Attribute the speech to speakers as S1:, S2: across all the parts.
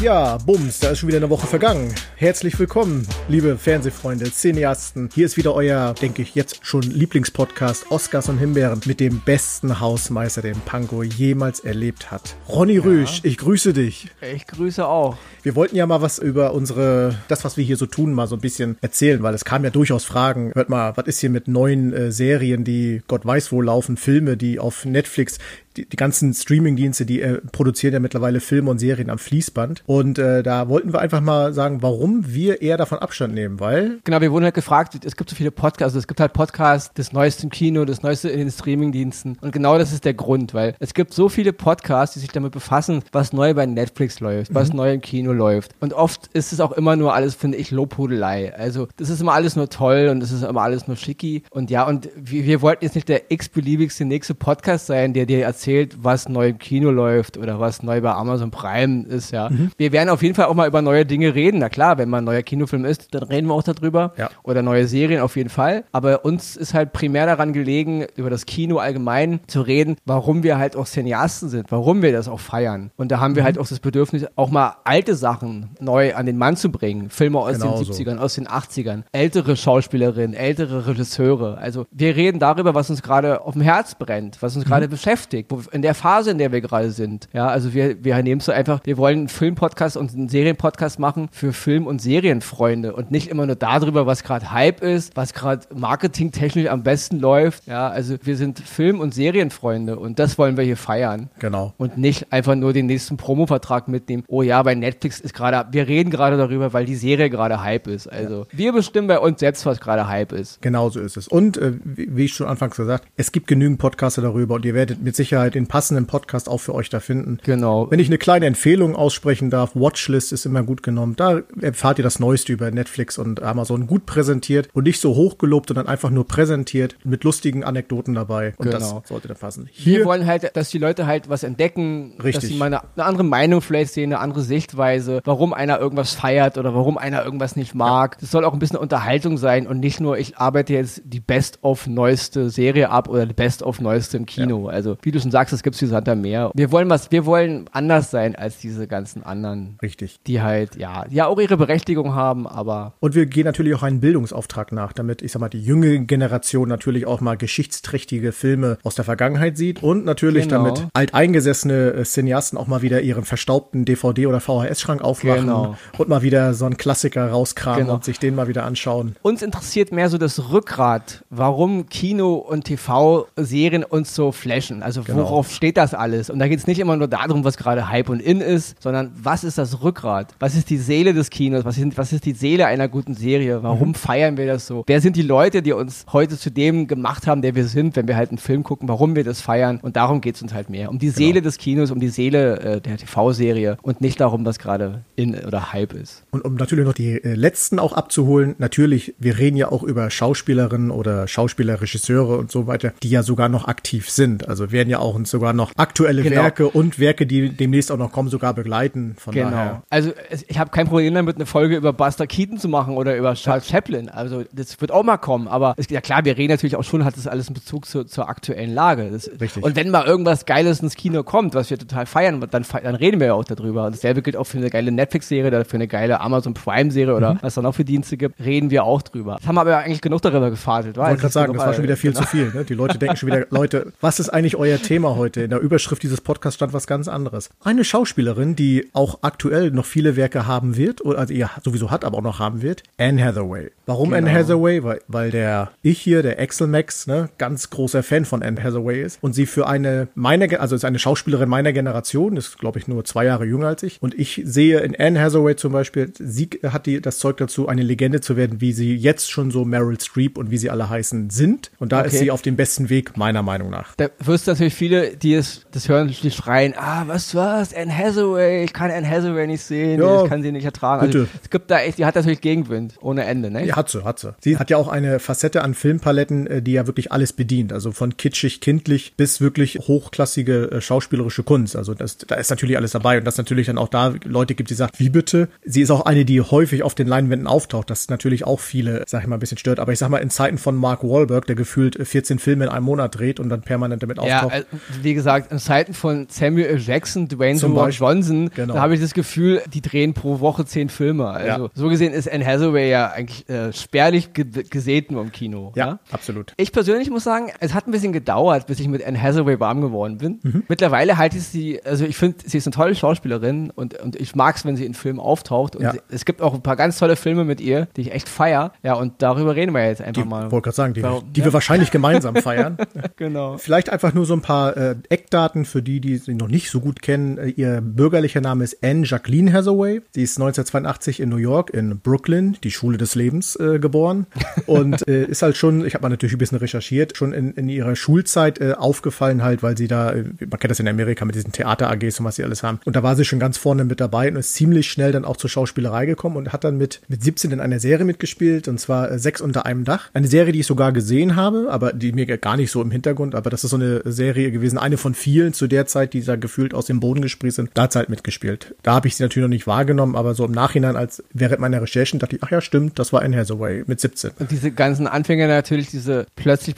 S1: Ja, Bums, da ist schon wieder eine Woche vergangen. Herzlich willkommen, liebe Fernsehfreunde, Cineasten. Hier ist wieder euer, denke ich, jetzt schon Lieblingspodcast Oscars und Himbeeren mit dem besten Hausmeister, den Pango jemals erlebt hat. Ronny ja. Rüsch, ich grüße dich.
S2: Ich grüße auch.
S1: Wir wollten ja mal was über unsere, das, was wir hier so tun, mal so ein bisschen erzählen, weil es kam ja durchaus Fragen. Hört mal, was ist hier mit neuen äh, Serien, die Gott weiß wo laufen, Filme, die auf Netflix die, die ganzen Streaming-Dienste, die äh, produzieren ja mittlerweile Filme und Serien am Fließband. Und äh, da wollten wir einfach mal sagen, warum wir eher davon Abstand nehmen, weil.
S2: Genau, wir wurden halt gefragt, es gibt so viele Podcasts, also es gibt halt Podcasts, das Neueste im Kino, das Neueste in den Streaming-Diensten. Und genau das ist der Grund, weil es gibt so viele Podcasts, die sich damit befassen, was neu bei Netflix läuft, was mhm. neu im Kino läuft. Und oft ist es auch immer nur alles, finde ich, Lobhudelei. Also das ist immer alles nur toll und das ist immer alles nur schicki. Und ja, und wir, wir wollten jetzt nicht der x-beliebigste nächste Podcast sein, der dir erzählt, erzählt, was neu im Kino läuft oder was neu bei Amazon Prime ist, ja. Mhm. Wir werden auf jeden Fall auch mal über neue Dinge reden. Na klar, wenn man ein neuer Kinofilm ist, dann reden wir auch darüber. Ja. Oder neue Serien auf jeden Fall. Aber uns ist halt primär daran gelegen, über das Kino allgemein zu reden, warum wir halt auch Cineasten sind, warum wir das auch feiern. Und da haben wir mhm. halt auch das Bedürfnis, auch mal alte Sachen neu an den Mann zu bringen. Filme aus genau den 70ern, so. aus den 80ern, ältere Schauspielerinnen, ältere Regisseure. Also wir reden darüber, was uns gerade auf dem Herz brennt, was uns mhm. gerade beschäftigt, wo in der Phase, in der wir gerade sind. Ja, also wir, wir nehmen so einfach, wir wollen einen Filmpodcast und einen Serienpodcast machen für Film- und Serienfreunde und nicht immer nur darüber, was gerade Hype ist, was gerade marketingtechnisch am besten läuft. Ja, also wir sind Film- und Serienfreunde und das wollen wir hier feiern.
S1: Genau.
S2: Und nicht einfach nur den nächsten Promovertrag mitnehmen. Oh ja, bei Netflix ist gerade, wir reden gerade darüber, weil die Serie gerade Hype ist. Also ja. wir bestimmen bei uns selbst, was gerade Hype ist.
S1: Genau so ist es. Und äh, wie ich schon anfangs gesagt, es gibt genügend Podcaster darüber und ihr werdet mit Sicherheit den passenden Podcast auch für euch da finden.
S2: Genau.
S1: Wenn ich eine kleine Empfehlung aussprechen darf, Watchlist ist immer gut genommen. Da erfahrt ihr das Neueste über Netflix und Amazon gut präsentiert und nicht so hochgelobt, sondern einfach nur präsentiert mit lustigen Anekdoten dabei. Und genau. das sollte dann passen.
S2: Hier Wir wollen halt, dass die Leute halt was entdecken,
S1: Richtig.
S2: dass sie mal eine, eine, andere Meinung vielleicht sehen, eine andere Sichtweise, warum einer irgendwas feiert oder warum einer irgendwas nicht mag. Ja. Das soll auch ein bisschen Unterhaltung sein und nicht nur, ich arbeite jetzt die Best-of neueste Serie ab oder die Best-of neueste im Kino. Ja. Also, wie du schon sagst, es gibt wie Santa Meer. Wir wollen was, wir wollen anders sein als diese ganzen anderen.
S1: Richtig.
S2: Die halt, ja, ja auch ihre Berechtigung haben, aber.
S1: Und wir gehen natürlich auch einen Bildungsauftrag nach, damit, ich sag mal, die junge Generation natürlich auch mal geschichtsträchtige Filme aus der Vergangenheit sieht und natürlich genau. damit alteingesessene äh, Cineasten auch mal wieder ihren verstaubten DVD- oder VHS-Schrank aufmachen genau. und mal wieder so einen Klassiker rauskramen genau. und sich den mal wieder anschauen.
S2: Uns interessiert mehr so das Rückgrat, warum Kino und TV-Serien uns so flashen. Also genau. worauf steht das alles. Und da geht es nicht immer nur darum, was gerade Hype und In ist, sondern was ist das Rückgrat? Was ist die Seele des Kinos? Was ist, was ist die Seele einer guten Serie? Warum mhm. feiern wir das so? Wer sind die Leute, die uns heute zu dem gemacht haben, der wir sind, wenn wir halt einen Film gucken, warum wir das feiern? Und darum geht es uns halt mehr. Um die Seele genau. des Kinos, um die Seele äh, der TV-Serie und nicht darum, was gerade In oder Hype ist.
S1: Und um natürlich noch die äh, letzten auch abzuholen, natürlich, wir reden ja auch über Schauspielerinnen oder Schauspieler, Regisseure und so weiter, die ja sogar noch aktiv sind. Also werden ja auch sogar noch aktuelle genau. Werke und Werke, die demnächst auch noch kommen, sogar begleiten. Von genau. Daher.
S2: Also ich habe kein Problem damit, eine Folge über Buster Keaton zu machen oder über Charles. Chaplin. Also das wird auch mal kommen. Aber es, ja klar, wir reden natürlich auch schon, hat das alles einen Bezug zu, zur aktuellen Lage. Das,
S1: Richtig.
S2: Und wenn mal irgendwas Geiles ins Kino kommt, was wir total feiern, dann, dann reden wir ja auch darüber. Und dasselbe gilt auch für eine geile Netflix-Serie oder für eine geile Amazon Prime-Serie oder mhm. was da noch für Dienste gibt, reden wir auch drüber. Das haben wir aber eigentlich genug darüber gefadelt.
S1: Ich wollte gerade sagen, das war schon wieder viel genau. zu viel. Ne? Die Leute denken schon wieder, Leute, was ist eigentlich euer Thema heute? In der Überschrift dieses Podcasts stand was ganz anderes. Eine Schauspielerin, die auch aktuell noch viele Werke haben wird, oder also ihr sowieso hat, aber auch noch haben wird, Anne Hathaway. Warum genau. Anne Hathaway? Weil, weil der ich hier, der Axel Max, ne, ganz großer Fan von Anne Hathaway ist und sie für eine meine, also ist eine Schauspielerin meiner Generation, ist glaube ich nur zwei Jahre jünger als ich und ich sehe in Anne Hathaway zum Beispiel, sie hat die das Zeug dazu, eine Legende zu werden, wie sie jetzt schon so Meryl Streep und wie sie alle heißen sind und da okay. ist sie auf dem besten Weg meiner Meinung nach.
S2: Da wirst du natürlich viele, die es das hören, die schreien, ah, was was, Anne Hathaway, ich kann Anne Hathaway nicht sehen, ja, ich kann sie nicht ertragen. Also, es gibt da echt, die hat natürlich Gegenwind ohne Ende, ne?
S1: Ja, hat sie, hat sie. Sie hat ja auch eine Facette an Filmpaletten, äh, die ja wirklich alles bedient, also von kitschig, kindlich bis wirklich hochklassige äh, schauspielerische Kunst. Also das, da ist natürlich alles dabei und dass natürlich dann auch da Leute gibt, die sagen, wie bitte? Sie ist auch eine, die häufig auf den Leinwänden auftaucht, das natürlich auch viele, sag ich mal, ein bisschen stört. Aber ich sag mal, in Zeiten von Mark Wahlberg, der gefühlt 14 Filme in einem Monat dreht und dann permanent damit auftaucht.
S2: Ja, wie gesagt, in Zeiten von Samuel L. Jackson, Dwayne The Rock. Johnson,
S1: Genau.
S2: da habe ich das Gefühl, die drehen pro Woche zehn Filme. Also
S1: Ja.
S2: so gesehen ist Anne Hathaway ja eigentlich äh, spärlich ge gesät nur im Kino.
S1: Ja, absolut.
S2: Ich persönlich muss sagen, es hat ein bisschen gedauert, bis ich mit Anne Hathaway warm geworden bin.
S1: Mhm.
S2: Mittlerweile halte ich sie, also ich finde, sie ist eine tolle Schauspielerin und, und ich mag es, wenn sie in Filmen auftaucht. Und
S1: Ja.
S2: sie, es gibt auch ein paar ganz tolle Filme mit ihr, die ich echt feier. Ja, und darüber reden wir jetzt einfach
S1: Die,
S2: mal.
S1: wollte gerade sagen, die,
S2: Warum?
S1: die
S2: Ja.
S1: wir wahrscheinlich gemeinsam feiern.
S2: Genau.
S1: Vielleicht einfach nur so ein paar äh, Eckdaten für die, die sie noch nicht so gut kennen. Äh, Ihr bürgerlicher Name ist Anne Jacqueline Hathaway. Sie ist 1982 in New York, in Brooklyn, die Schule des Lebens, äh, geboren. Und äh, ist halt schon, ich habe mal natürlich ein bisschen recherchiert, schon in, in ihrer Schulzeit äh, aufgefallen halt, weil sie da, äh, man kennt das in Amerika mit diesen Theater-AGs und was sie alles haben. Und da war sie schon ganz vorne mit dabei und ist ziemlich schnell dann auch zur Schauspielerei gekommen und hat dann mit, mit 17 in einer Serie mitgespielt und zwar äh, Sechs unter einem Dach. Eine Serie, die ich sogar gesehen habe, aber die mir gar nicht so im Hintergrund, aber das ist so eine Serie gewesen, eine von vielen zu der Zeit, die da gefühlt aus dem Boden gesprießt sind. Da hat sie halt mitgespielt. Da habe ich sie natürlich noch nicht wahrgenommen, aber so im Nachhinein, als während meiner Recherchen, dachte ich, ach ja, stimmt, das war Anne Hathaway mit 17.
S2: Und diese ganzen Anfänger natürlich, diese plötzlich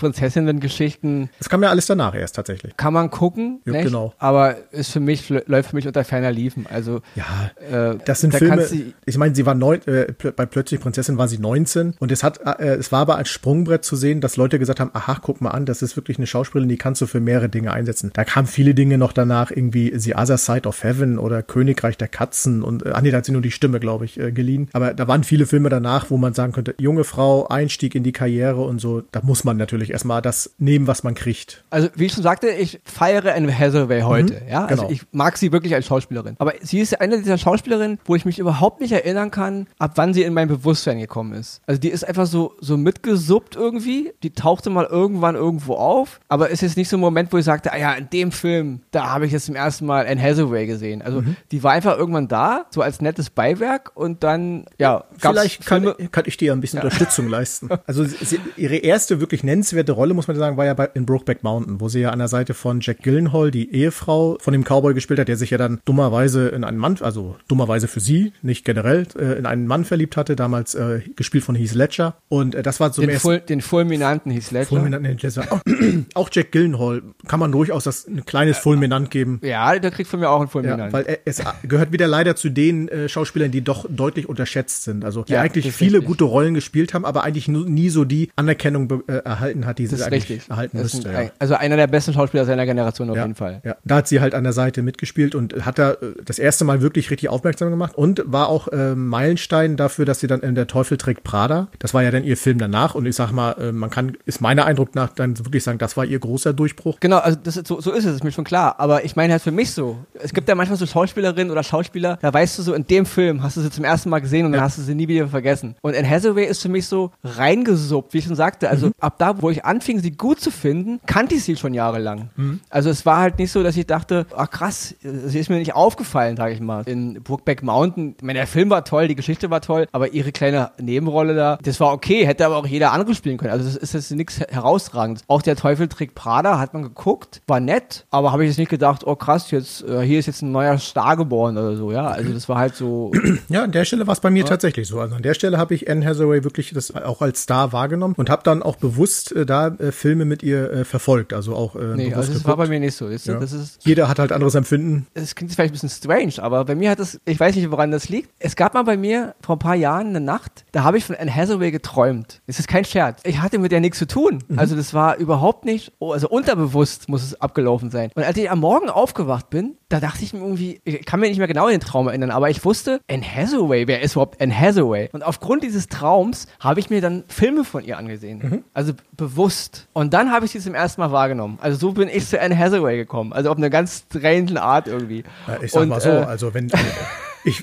S2: Prinzessinnen-Geschichten,
S1: Das kam ja alles danach erst tatsächlich.
S2: kann man gucken,
S1: Ja, genau.
S2: aber ist für mich, läuft für mich unter ferner Liefen. Also
S1: Ja,
S2: äh,
S1: Das sind
S2: da
S1: Filme, ich meine, sie war neun, äh, bei Plötzlich Prinzessin war sie 19 und es hat, äh, es war aber als Sprungbrett zu sehen, dass Leute gesagt haben, aha, guck mal an, das ist wirklich eine Schauspielerin, die kannst du für mehrere Dinge einsetzen. Da kamen viele Dinge noch danach, irgendwie The Other Side of Heaven oder Königreich der Katzen und, äh, nee, da hat sie nur die Stimme, glaube ich, äh, geliehen. Aber da waren viele Filme danach, wo man sagen könnte, junge Frau, Einstieg in die Karriere und so, da muss man natürlich erstmal das nehmen, was man kriegt.
S2: Also, wie ich schon sagte, ich feiere Anne Hathaway heute. ja, also
S1: genau.
S2: ich mag sie wirklich als Schauspielerin. Aber sie ist eine dieser Schauspielerinnen, wo ich mich überhaupt nicht erinnern kann, ab wann sie in mein Bewusstsein gekommen ist. Also, die ist einfach so, so mitgesuppt irgendwie. Die tauchte mal irgendwann irgendwo auf. Aber es ist nicht so ein Moment, wo ich sagte, ah ja, in dem Film, da habe ich jetzt zum ersten Mal Anne Hathaway gesehen. Also,
S1: Mhm.
S2: die war einfach irgendwann da, so als nettes Beiwerk und dann, ja, gab's
S1: Vielleicht kann, kann ich dir ja ein bisschen Unterstützung leisten. Also sie, ihre erste wirklich nennenswerte Rolle, muss man sagen, war ja bei, in Brokeback Mountain, wo sie ja an der Seite von Jack Gyllenhaal, die Ehefrau von dem Cowboy gespielt hat, der sich ja dann dummerweise in einen Mann, also dummerweise für sie, nicht generell, äh, in einen Mann verliebt hatte, damals äh, gespielt von Heath Ledger. Und äh, das war zum
S2: Den, Ful den Fulminanten hieß Ledger.
S1: Fulminant, nee, Ledger. Auch, auch Jack Gyllenhaal kann man durchaus das ein kleines Fulminant geben.
S2: Ja, der kriegt von mir auch
S1: Ja,
S2: Fulminant.
S1: weil er, es gehört wieder leider zu den äh, Schauspielern, die doch deutlich unterschätzt sind. Also die
S2: Ja,
S1: eigentlich viele
S2: richtig.
S1: gute Rollen gespielt haben, aber eigentlich nie so die Anerkennung äh, erhalten hat, die sie eigentlich
S2: richtig.
S1: erhalten
S2: Das
S1: müsste.
S2: ein,
S1: Ja.
S2: Also einer der besten Schauspieler seiner Generation auf
S1: Ja,
S2: jeden Fall.
S1: Ja. Da hat sie halt an der Seite mitgespielt und hat da äh, das erste Mal wirklich richtig aufmerksam gemacht und war auch äh, Meilenstein dafür, dass sie dann in Der Teufel trägt Prada, das war ja dann ihr Film danach und ich sag mal, äh, man kann, ist meiner Eindruck nach dann wirklich sagen, das war ihr großer Durchbruch.
S2: Genau, also das ist, so, so ist es, ist mir schon klar. Aber ich meine halt für mich so. Es gibt ja manchmal so Schauspielerinnen oder Schauspieler, da weißt du so, in dem Film hast du sie zum ersten Mal gesehen und dann hast du sie nie wieder vergessen. Und Anne Hathaway ist für mich so reingesuppt, wie ich schon sagte. Also
S1: Mhm.
S2: ab da, wo ich anfing, sie gut zu finden, kannte ich sie schon jahrelang.
S1: Mhm.
S2: Also es war halt nicht so, dass ich dachte, ach krass, sie ist mir nicht aufgefallen, sage ich mal. In Brookback Mountain, ich meine, der Film war toll, die Geschichte war toll, aber ihre kleine Nebenrolle da, das war okay, hätte aber auch jeder andere spielen können. Also das ist jetzt nichts herausragendes. Auch der Teufel trägt Prada, hat man geguckt, war nett, aber habe ich jetzt nicht gedacht, oh krass, jetzt äh, hier ist jetzt ein neuer Star geboren oder so, ja. Also das war halt so.
S1: Ja, an der Stelle war es bei mir tatsächlich so. Also an der Stelle habe ich Anne Hathaway wirklich das auch als Star wahrgenommen und habe dann auch bewusst äh, da äh, Filme mit ihr äh, verfolgt. Also auch äh,
S2: Nee,
S1: bewusst
S2: also das
S1: geguckt.
S2: war bei mir nicht so. Du?
S1: Ja.
S2: Das ist
S1: Jeder hat halt anderes Empfinden.
S2: es klingt vielleicht ein bisschen strange, aber bei mir hat es, ich weiß nicht, woran das liegt. Es gab mal bei mir vor ein paar Jahren eine Nacht, da habe ich von Anne Hathaway geträumt. Es ist kein Scherz. Ich hatte mit der nichts zu tun. Also das war überhaupt nicht, oh, also unterbewusst muss es abgelaufen sein. Und als ich am Morgen aufgewacht bin, da dachte ich mir irgendwie, ich kann mir nicht mehr genau den Traum erinnern, aber ich wusste, Anne Hathaway, wer ist überhaupt Anne Hathaway? Und aufgrund dieses Traums habe ich mir dann Filme von ihr angesehen. Also bewusst. Und dann habe ich sie zum ersten Mal wahrgenommen. Also so bin ich zu Anne Hathaway gekommen. Also auf eine ganz strange Art irgendwie.
S1: Ich sag
S2: Und,
S1: mal so,
S2: äh,
S1: also wenn ich,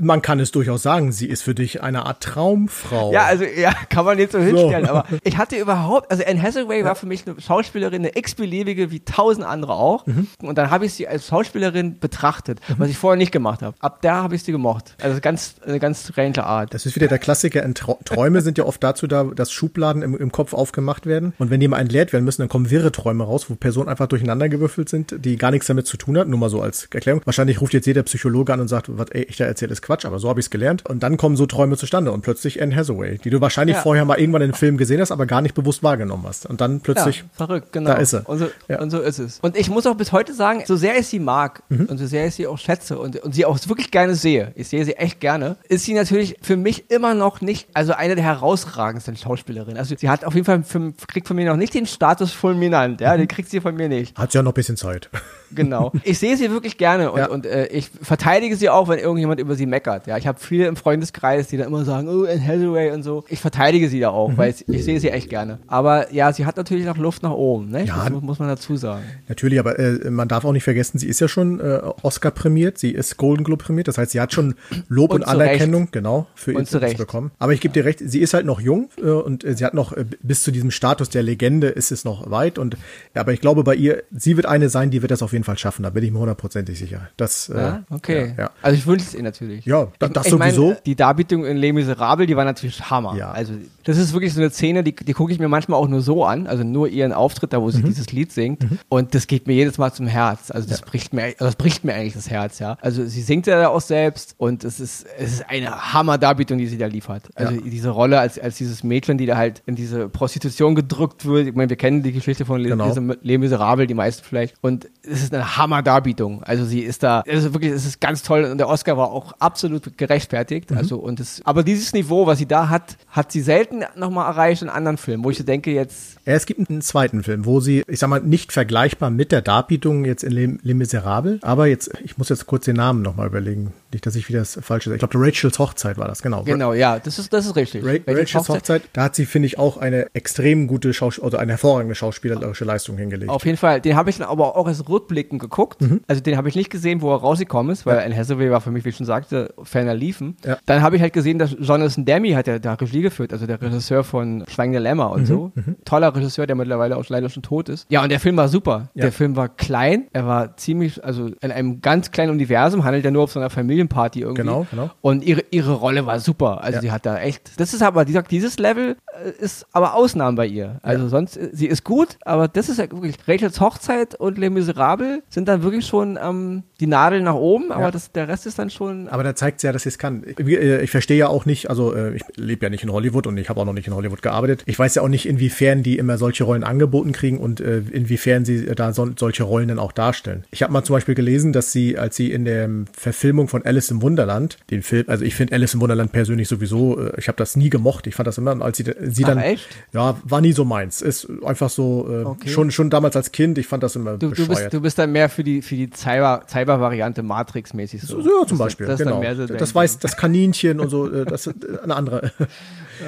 S1: man kann es durchaus sagen, sie ist für dich eine Art Traumfrau.
S2: Ja, also ja, kann man jetzt so hinstellen, aber ich hatte überhaupt, also Anne Hathaway war für mich eine Schauspielerin, eine x-beliebige wie tausend andere auch.
S1: Mhm.
S2: Und dann habe ich sie als Schauspielerin betrachtet, was ich vorher nicht gemacht habe. Ab da habe ich sie gemocht. Also ganz, eine ganz strange Art.
S1: Das ist wieder der Klassiker. Träume sind ja oft dazu da, dass Schubladen im, im Kopf aufgemacht werden. Und wenn die mal entleert werden müssen, dann kommen wirre Träume raus, wo Personen einfach durcheinandergewürfelt sind, die gar nichts damit zu tun hat. Nur mal so als Erklärung. Wahrscheinlich ruft jetzt jeder Psychologe an und sagt, was gesagt, ey, ich da erzähle ist Quatsch, aber so habe ich es gelernt. Und dann kommen so Träume zustande und plötzlich Anne Hathaway, die du wahrscheinlich
S2: Ja.
S1: vorher mal irgendwann in einem Film gesehen hast, aber gar nicht bewusst wahrgenommen hast. Und dann plötzlich,
S2: Ja, verrückt, genau.
S1: da ist sie.
S2: Und so,
S1: Ja.
S2: und so ist es. Und ich muss auch bis heute sagen, so sehr ich sie mag
S1: Mhm.
S2: und so sehr ich sie auch schätze und, und sie auch wirklich gerne sehe, ich sehe sie echt gerne, ist sie natürlich für mich immer noch nicht, also eine der herausragendsten Schauspielerinnen. Also sie hat auf jeden Fall, für, kriegt von mir noch nicht den Status fulminant, ja,
S1: Mhm.
S2: den kriegt sie von mir nicht.
S1: hat sie ja noch ein bisschen Zeit.
S2: Genau. Ich sehe sie wirklich gerne und, und äh, ich verteidige sie auch, wenn irgendjemand über sie meckert. Ja, ich habe viele im Freundeskreis, die dann immer sagen, oh, Anne Hathaway und so. Ich verteidige sie da auch,
S1: Mhm.
S2: weil ich, ich sehe sie echt gerne. Aber ja, sie hat natürlich noch Luft nach oben, ne?
S1: Ja.
S2: Das muss, man dazu sagen.
S1: Natürlich, aber äh, man darf auch nicht vergessen, sie ist ja schon äh, Oscar prämiert, sie ist Golden Globe prämiert, das heißt, sie hat schon Lob und,
S2: Und
S1: Anerkennung, genau, für ihr
S2: zu Recht.
S1: bekommen. Aber ich gebe dir recht, sie ist halt noch jung äh, und äh, sie hat noch äh, bis zu diesem Status der Legende ist es noch weit und aber ich glaube bei ihr, sie wird eine sein, die wird das auf jeden Fall schaffen, da bin ich mir hundertprozentig sicher. Das, äh,
S2: Ja, okay.
S1: Ja, ja.
S2: Also ich wünsche es ihr natürlich.
S1: Ja, da- das
S2: ich mein,
S1: sowieso.
S2: die Darbietung in Les Miserables, die war natürlich Hammer.
S1: Ja.
S2: Also das ist wirklich so eine Szene, die, die gucke ich mir manchmal auch nur so an, also nur ihren Auftritt, da wo
S1: Mhm.
S2: sie dieses Lied singt. Und das geht mir jedes Mal zum Herz. Also das bricht mir, also das bricht mir eigentlich das Herz, ja. Also sie singt ja auch selbst und es ist, es ist eine Hammer-Darbietung, die sie da liefert. Also
S1: Ja.
S2: diese Rolle als, als dieses Mädchen, die da halt in diese Prostitution gedrückt wird. Ich meine, wir kennen die Geschichte von Les,
S1: Genau.
S2: Les Miserables, die meisten vielleicht. Und es ist eine Hammer-Darbietung. Also sie ist da, es ist wirklich, es ist ganz toll und der Oscar war auch absolut gerechtfertigt. Also und es, aber dieses Niveau, was sie da hat, hat sie selten nochmal erreicht in anderen Filmen, wo ich so denke jetzt,
S1: Ja, es gibt einen zweiten Film, wo sie, ich sag mal, nicht vergleichbar mit der Darbietung jetzt in Les, Les Miserables, aber jetzt, ich muss jetzt kurz den Namen nochmal überlegen, nicht, dass ich wieder das Falsche sage. Ich glaube, Rachels Hochzeit war das, genau.
S2: genau, ja, das ist, das ist richtig.
S1: Ra
S2: Rachel
S1: Rachels
S2: Hochzeit-
S1: Hochzeit, da hat sie, finde ich, auch eine extrem gute Schauspiel oder eine hervorragende schauspielerische Leistung hingelegt.
S2: Auf jeden Fall, den habe ich dann aber auch als Rückblicken geguckt.
S1: Mhm.
S2: Also den habe ich nicht gesehen, wo er rausgekommen ist, weil Anne Hathaway war für mich, wie ich schon sagte, ferner liefen.
S1: Ja.
S2: Dann habe ich halt gesehen, dass Jonathan Demme hat ja da Regie geführt, also der Regisseur von Schweigende Lämmer
S1: Mhm.
S2: und so. Toller Regisseur, der mittlerweile auch leider schon tot ist. Ja, und der Film war super.
S1: Ja.
S2: Der Film war klein, er war ziemlich, also in einem ganz kleinen Universum, handelt ja nur auf so einer Familienparty irgendwie.
S1: Genau, genau.
S2: Und ihre, ihre Rolle war super. Also
S1: Ja.
S2: sie hat da echt, das ist aber, wie gesagt, dieses Level äh, ist aber Ausnahmen bei ihr. Also sonst, äh, sie ist gut, aber das ist ja wirklich, Rachels Hochzeit und Les Miserables sind dann wirklich schon ähm, die Nadeln nach oben, aber
S1: Ja.
S2: das, der Rest ist dann schon,
S1: Aber da zeigt sie ja, dass sie es kann. Ich, äh, ich verstehe ja auch nicht, also ich lebe ja nicht in Hollywood und ich habe auch noch nicht in Hollywood gearbeitet. Ich weiß ja auch nicht, inwiefern die immer solche Rollen angeboten kriegen und äh, inwiefern sie da so, solche Rollen dann auch darstellen. Ich habe mal zum Beispiel gelesen, dass sie, als sie in der Verfilmung von Alice im Wunderland, den Film, also ich finde Alice im Wunderland persönlich sowieso, äh, ich habe das nie gemocht. Ich fand das immer, als sie, sie
S2: Ach,
S1: dann,
S2: echt?
S1: ja, war nie so meins. Ist einfach so, äh,
S2: Okay.
S1: schon schon damals als Kind, ich fand das immer
S2: du, du,
S1: bescheuert.
S2: bist, du bist dann mehr für die, für die Cyber- Cyber-Variante Matrix-mäßig so.
S1: So, ja, zum
S2: Das-
S1: Beispiel,
S2: das
S1: genau.
S2: so
S1: das weiß das Kaninchen und so, äh, das ist eine andere.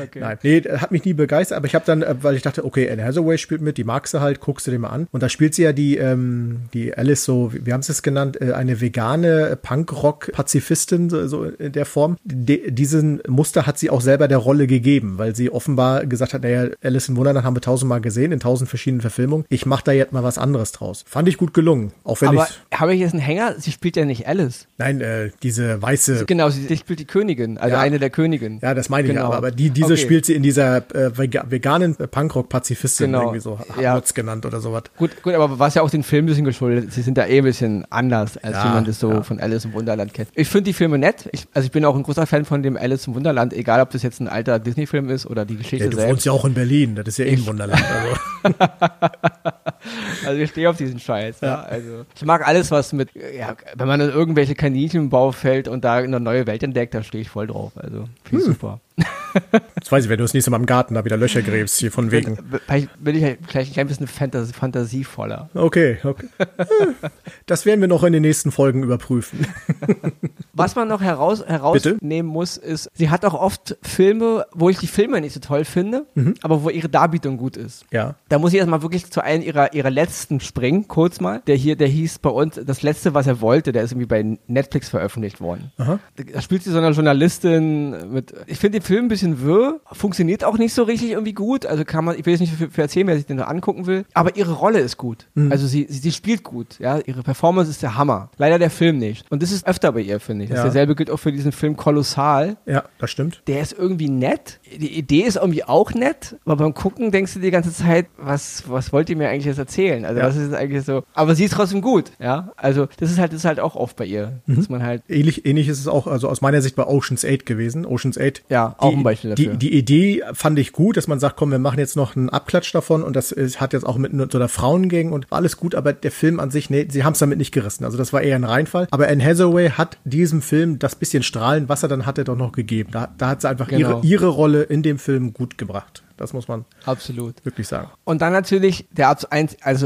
S2: Okay.
S1: Nein, nee, hat mich nie begeistert, aber ich habe dann, äh, weil ich dachte, okay, Anne Hathaway spielt mit, die magst du halt, guckst du dir mal an. Und da spielt sie ja die, ähm, die Alice so, wie, haben sie es genannt, äh, eine vegane Punkrock-Pazifistin, so, so in der Form. De, diesen Muster hat sie auch selber der Rolle gegeben, weil sie offenbar gesagt hat, naja, Alice in Wunderland haben wir tausendmal gesehen, in tausend verschiedenen Verfilmungen. Ich mache da jetzt mal was anderes draus. Fand ich gut gelungen, auch wenn
S2: Aber
S1: ich,
S2: habe ich jetzt einen Hänger? Sie spielt ja nicht Alice.
S1: nein, äh, diese weiße
S2: Genau, sie, sie spielt die Königin, also
S1: Ja.
S2: eine der Königinnen.
S1: Ja, das meine ich
S2: Genau.
S1: ja, aber, aber die, diese
S2: Okay.
S1: spielt sie in dieser äh, vega veganen äh, Punkrock-Pazifistin,
S2: Genau.
S1: irgendwie so,
S2: Ja.
S1: Hamotz genannt oder sowas.
S2: Gut, gut, aber was ja auch den Film ein bisschen geschuldet, sie sind da eh ein bisschen anders, als
S1: Ja,
S2: wie man das so
S1: ja.
S2: von Alice im Wunderland kennt. Ich finde die Filme nett. Ich, also ich bin auch ein großer Fan von dem Alice im Wunderland, egal ob das jetzt ein alter Disney-Film ist oder die Geschichte
S1: Ja, du wohnst
S2: selbst.
S1: ja auch in Berlin, das ist ja eh ein Wunderland. Also.
S2: Also ich stehe auf diesen Scheiß. Ja. Also ich mag alles, was mit, ja, wenn man in irgendwelche Kaninchen im Bau fällt und da eine neue Welt entdeckt, da stehe ich voll drauf. Also finde ich
S1: Hm.
S2: super.
S1: Das weiß ich, wenn du das nächste Mal im Garten da wieder Löcher gräbst, hier von wegen.
S2: Vielleicht bin ich vielleicht ein klein bisschen Fantas fantasievoller.
S1: Okay, okay. Das werden wir noch in den nächsten Folgen überprüfen.
S2: Was man noch heraus, herausnehmen muss, ist, sie hat auch oft Filme, wo ich die Filme nicht so toll finde,
S1: Mhm.
S2: aber wo ihre Darbietung gut ist.
S1: Ja.
S2: Da muss ich erstmal wirklich zu einem ihrer, ihrer letzten springen, kurz mal. Der hier, der hieß bei uns, das letzte, was er wollte, der ist irgendwie bei Netflix veröffentlicht worden.
S1: Aha.
S2: Da spielt sie so eine Journalistin mit, ich finde dem Film ein bisschen wirr, funktioniert auch nicht so richtig irgendwie gut. Also kann man, ich will jetzt nicht für, für erzählen, wer sich den nur angucken will, aber ihre Rolle ist gut.
S1: Mhm.
S2: Also sie, sie, sie spielt gut, ja. Ihre Performance ist der Hammer. Leider der Film nicht. Und das ist öfter bei ihr, finde ich. Das
S1: Ja.
S2: Dasselbe gilt auch für diesen Film Kolossal.
S1: Ja, das stimmt.
S2: Der ist irgendwie nett. Die Idee ist irgendwie auch nett, aber beim Gucken denkst du die ganze Zeit, was, was wollt ihr mir eigentlich jetzt erzählen? Also
S1: Ja.
S2: was ist eigentlich so? Aber sie ist trotzdem gut, ja. Also das ist halt, das ist halt auch oft bei ihr,
S1: Mhm.
S2: dass man halt
S1: Ähnlich, ähnlich ist es auch, also aus meiner Sicht bei Ocean's 8 gewesen. Ocean's 8.
S2: Ja,
S1: die,
S2: auch ein Beispiel dafür.
S1: Die, die Idee fand ich gut, dass man sagt, komm, wir machen jetzt noch einen Abklatsch davon und das ist, hat jetzt auch mit so einer Frauengang und war alles gut, aber der Film an sich, nee, sie haben es damit nicht gerissen. Also das war eher ein Reinfall. Aber Anne Hathaway hat diesem Film das bisschen Strahlen, was er dann hatte, doch noch gegeben. Da, da hat sie einfach
S2: Genau.
S1: ihre, ihre Rolle in dem Film gut gebracht. Das muss man
S2: absolut.
S1: wirklich sagen.
S2: Und dann natürlich, der also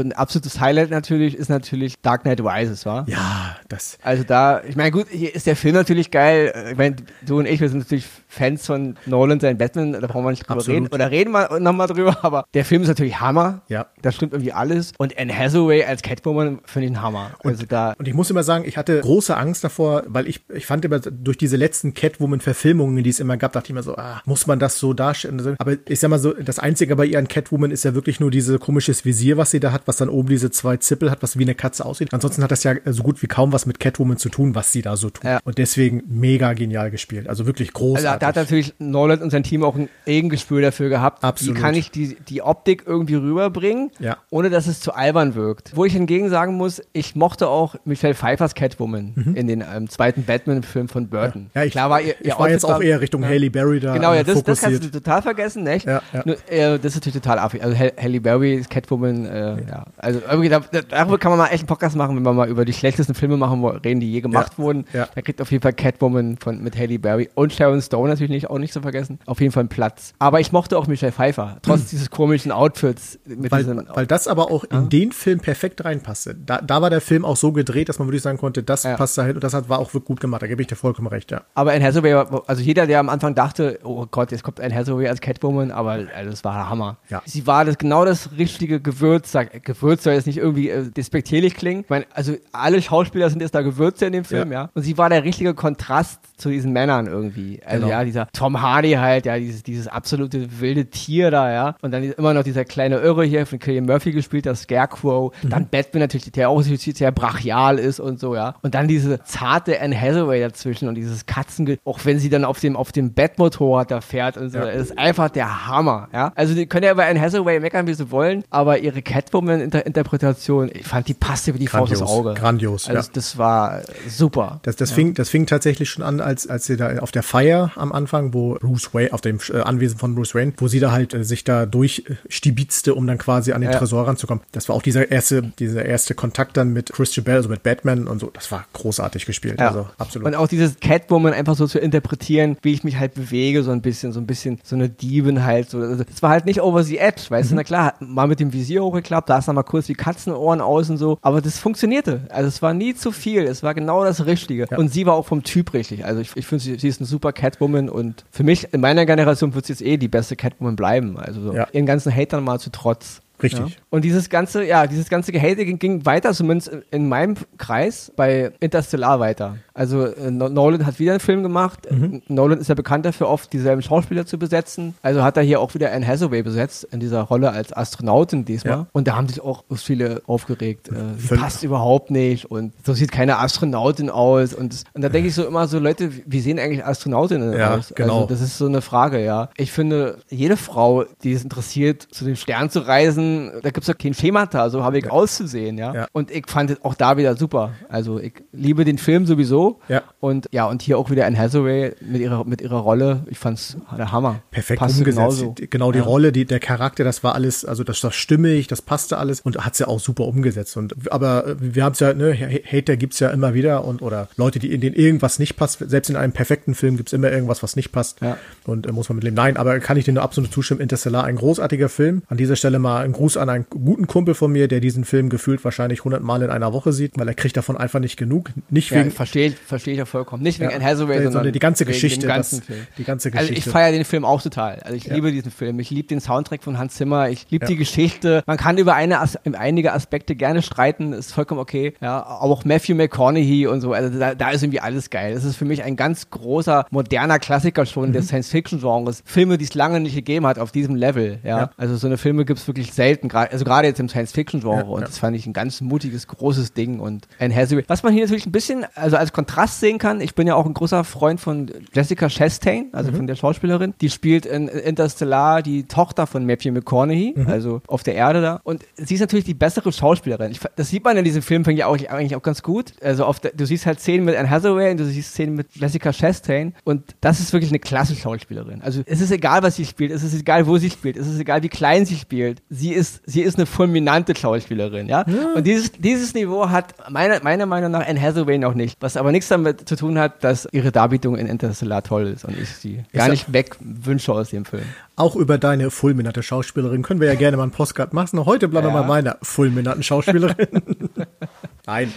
S2: ein absolutes Highlight natürlich, ist natürlich Dark Knight Rises, war?
S1: Ja, das.
S2: Also da, ich meine, gut, hier ist der Film natürlich geil. Ich meine, du und ich, wir sind natürlich Fans von Nolan, sein Batman, da brauchen wir nicht drüber
S1: Absolut.
S2: reden. Oder reden wir nochmal drüber, aber der Film ist natürlich Hammer.
S1: Ja.
S2: Da stimmt irgendwie alles. Und Anne Hathaway als Catwoman finde ich ein Hammer. Also da,
S1: Und ich muss immer sagen, ich hatte große Angst davor, weil ich, ich fand immer durch diese letzten Catwoman-Verfilmungen, die es immer gab, dachte ich mir so, ah, muss man das so darstellen? Aber ich sag mal so, das Einzige bei ihr an Catwoman ist ja wirklich nur diese komisches Visier, was sie da hat, was dann oben diese zwei Zippel hat, was wie eine Katze aussieht. Ansonsten hat das ja so gut wie kaum was mit Catwoman zu tun, was sie da so tut.
S2: Ja.
S1: Und deswegen mega genial gespielt. Also wirklich
S2: also
S1: großartig.
S2: da hat natürlich Nolan und sein Team auch ein Eigengespür dafür gehabt.
S1: Absolut.
S2: Wie kann ich die, die Optik irgendwie rüberbringen,
S1: Ja.
S2: ohne dass es zu albern wirkt. Wo ich hingegen sagen muss, ich mochte auch Michelle Pfeiffers Catwoman in den ähm, zweiten Batman-Film von Burton.
S1: Mhm. ja, ich,
S2: Klar war ihr, ihr
S1: ich war jetzt auch eher Richtung Halle Berry da
S2: Genau, ja,
S1: äh,
S2: das, das
S1: fokussiert.
S2: kannst du total vergessen, nicht?
S1: Ja, ja.
S2: Nur, äh, das ist natürlich total affig. Also Hall- Halle Berry, Catwoman, äh, ja. Also irgendwie, da, da- darüber kann man mal echt einen Podcast machen, wenn wir mal über die schlechtesten Filme machen reden, die je gemacht
S1: Ja,
S2: wurden.
S1: ja.
S2: Da kriegt auf jeden Fall Catwoman von, mit Halle Berry und Sharon Stone natürlich nicht, auch nicht zu vergessen. Auf jeden Fall einen Platz. Aber ich mochte auch Michelle Pfeiffer, trotz dieses komischen Outfits. Mit
S1: Weil,
S2: diesem,
S1: weil das aber auch in den Film perfekt reinpasste. Da, da war der Film auch so gedreht, dass man wirklich sagen konnte, das
S2: Ja.
S1: passt da hin und das hat, war auch wirklich gut gemacht. Da gebe ich dir vollkommen recht, ja.
S2: aber Anne Hathaway, also jeder, der am Anfang dachte, oh Gott, jetzt kommt Anne Hathaway als Catwoman, aber also, das war der Hammer.
S1: Ja.
S2: Sie war das, genau das richtige Gewürz. Sag, Gewürz soll jetzt nicht irgendwie äh, despektierlich klingen. Ich meine, also alle Schauspieler sind jetzt da Gewürze in dem Film, ja.
S1: Ja.
S2: Und sie war der richtige Kontrast zu diesen Männern irgendwie. Also
S1: Genau.
S2: ja, dieser Tom Hardy halt, ja, dieses, dieses absolute wilde Tier da, ja. Und dann immer noch dieser kleine Irre hier von Killian Murphy gespielt, der Scarecrow.
S1: Mhm.
S2: Dann Batman natürlich, der auch sehr brachial ist und so, ja. Und dann diese zarte Anne Hathaway dazwischen und dieses Katzen, auch wenn sie dann auf dem, auf dem Batmotorrad da fährt und so.
S1: Ja.
S2: Das ist einfach der Hammer, ja. Also die können ja bei Anne Hathaway meckern, wie sie wollen, aber ihre Catwoman-Interpretation, ich fand, die passte wie die Faust
S1: Grandios,
S2: aufs Auge.
S1: grandios,
S2: Also
S1: ja.
S2: das war super.
S1: Das, das, fing, das fing tatsächlich schon an, als, als sie da auf der Feier am Anfang, wo Bruce Wayne, auf dem äh, Anwesen von Bruce Wayne, wo sie da halt äh, sich da durchstiebizte, um dann quasi an den
S2: Ja.
S1: Tresor ranzukommen. Das war auch dieser erste, dieser erste Kontakt dann mit Christian Bell, also mit Batman und so. Das war großartig gespielt.
S2: Ja.
S1: Also absolut.
S2: Und auch dieses Catwoman einfach so zu interpretieren, wie ich mich halt bewege, so ein bisschen, so ein bisschen, so eine Diebin halt. So. Also, das war halt nicht over the edge, weißt
S1: Mhm.
S2: du, na klar, hat mal mit dem Visier hochgeklappt, da ist dann mal kurz die Katzenohren aus und so, aber das funktionierte. Also es war nie zu viel, es war genau das Richtige.
S1: Ja.
S2: Und sie war auch vom Typ richtig. Also ich, ich finde, sie, sie ist eine super Catwoman und für mich, in meiner Generation wird sie jetzt eh die beste Catwoman bleiben. Also so
S1: Ja.
S2: ihren ganzen Hatern mal zu trotz.
S1: Richtig.
S2: Ja. Und dieses ganze, ja, dieses ganze Gehate ging, ging weiter, zumindest in- in meinem Kreis, bei Interstellar weiter. Also äh, No- Nolan hat wieder einen Film gemacht.
S1: Mhm.
S2: Nolan ist ja bekannt dafür, oft dieselben Schauspieler zu besetzen. Also hat er hier auch wieder Anne Hathaway besetzt, in dieser Rolle als Astronautin diesmal.
S1: Ja.
S2: Und da haben sich auch viele aufgeregt. Äh, sie passt überhaupt nicht und so sieht keine Astronautin aus. Und, und da denke ich so immer so, Leute, wie sehen eigentlich Astronautinnen
S1: Ja,
S2: aus?
S1: genau.
S2: Also das ist so eine Frage, ja. Ich finde, jede Frau, die es interessiert, zu dem Stern zu reisen, da gibt es ja kein Schemata, so habe ich auszusehen, ja?
S1: Ja.
S2: Und ich fand es auch da wieder super. Also ich liebe den Film sowieso.
S1: Ja.
S2: Und ja, und hier auch wieder Anne Hathaway mit ihrer, mit ihrer Rolle. Ich fand's der Hammer.
S1: perfekt
S2: Passte
S1: umgesetzt.
S2: genauso.
S1: Genau die
S2: Ja.
S1: Rolle, die, der Charakter, das war alles, also das war stimmig, das passte alles und hat's ja auch super umgesetzt. Und aber äh, wir haben's ja, ne, Hater gibt's ja immer wieder und oder Leute, die in denen irgendwas nicht passt. Selbst in einem perfekten Film gibt's immer irgendwas, was nicht passt.
S2: Ja.
S1: Und äh, muss man mit leben. Nein, aber kann ich dir nur absolut zustimmen. Interstellar, ein großartiger Film. An dieser Stelle mal ein Gruß an einen guten Kumpel von mir, der diesen Film gefühlt wahrscheinlich 100 Mal in einer Woche sieht, weil er kriegt davon einfach nicht genug. Nicht
S2: Ja,
S1: wegen,
S2: verstehe ich, verstehe ich ja vollkommen. Nicht wegen
S1: Ja,
S2: Anne Hathaway,
S1: sondern
S2: sondern
S1: die ganze Geschichte, das-
S2: Film.
S1: die ganze
S2: Also ich
S1: Geschichte.
S2: feiere den Film auch total. Also ich
S1: Ja.
S2: liebe diesen Film. Ich liebe den Soundtrack von Hans Zimmer. Ich liebe
S1: Ja.
S2: die Geschichte. Man kann über eine, As einige Aspekte gerne streiten. Ist vollkommen okay. Ja, aber auch Matthew McConaughey und so. Also da, da ist irgendwie alles geil. Das ist für mich ein ganz großer, moderner Klassiker schon
S1: Mhm.
S2: des Science-Fiction-Genres. Filme, die es lange nicht gegeben hat auf diesem Level. Ja,
S1: Ja.
S2: also so eine Filme gibt es wirklich selten. Also gerade jetzt im Science-Fiction-Genre. Und das fand ich ein ganz mutiges, großes Ding. Und Anne Hathaway. Was man hier natürlich ein bisschen, also als Kontrast sehen kann, ich bin ja auch ein großer Freund von Jessica Chastain, also
S1: Mhm.
S2: von der Schauspielerin. Die spielt in Interstellar die Tochter von Matthew McConaughey,
S1: Mhm.
S2: also auf der Erde da. Und sie ist natürlich die bessere Schauspielerin. Ich, das sieht man in diesem Film, finde ich auch, eigentlich auch ganz gut. Also der, du siehst halt Szenen mit Anne Hathaway und du siehst Szenen mit Jessica Chastain. Und das ist wirklich eine klasse Schauspielerin. Also es ist egal, was sie spielt, es ist egal, wo sie spielt, es ist egal, wie klein sie spielt. Sie ist, sie ist eine fulminante Schauspielerin, ja. Und dieses, dieses Niveau hat meiner, meiner Meinung nach Anne Hathaway noch nicht. Was aber nichts damit zu tun hat, dass ihre Darbietung in Interstellar toll ist und ich sie gar
S1: ja-
S2: nicht wegwünsche aus dem Film.
S1: Auch über deine fulminante Schauspielerin können wir ja gerne mal einen Postcard machen. Heute bleiben wir
S2: Ja.
S1: bei meiner fulminanten Schauspielerin. Nein.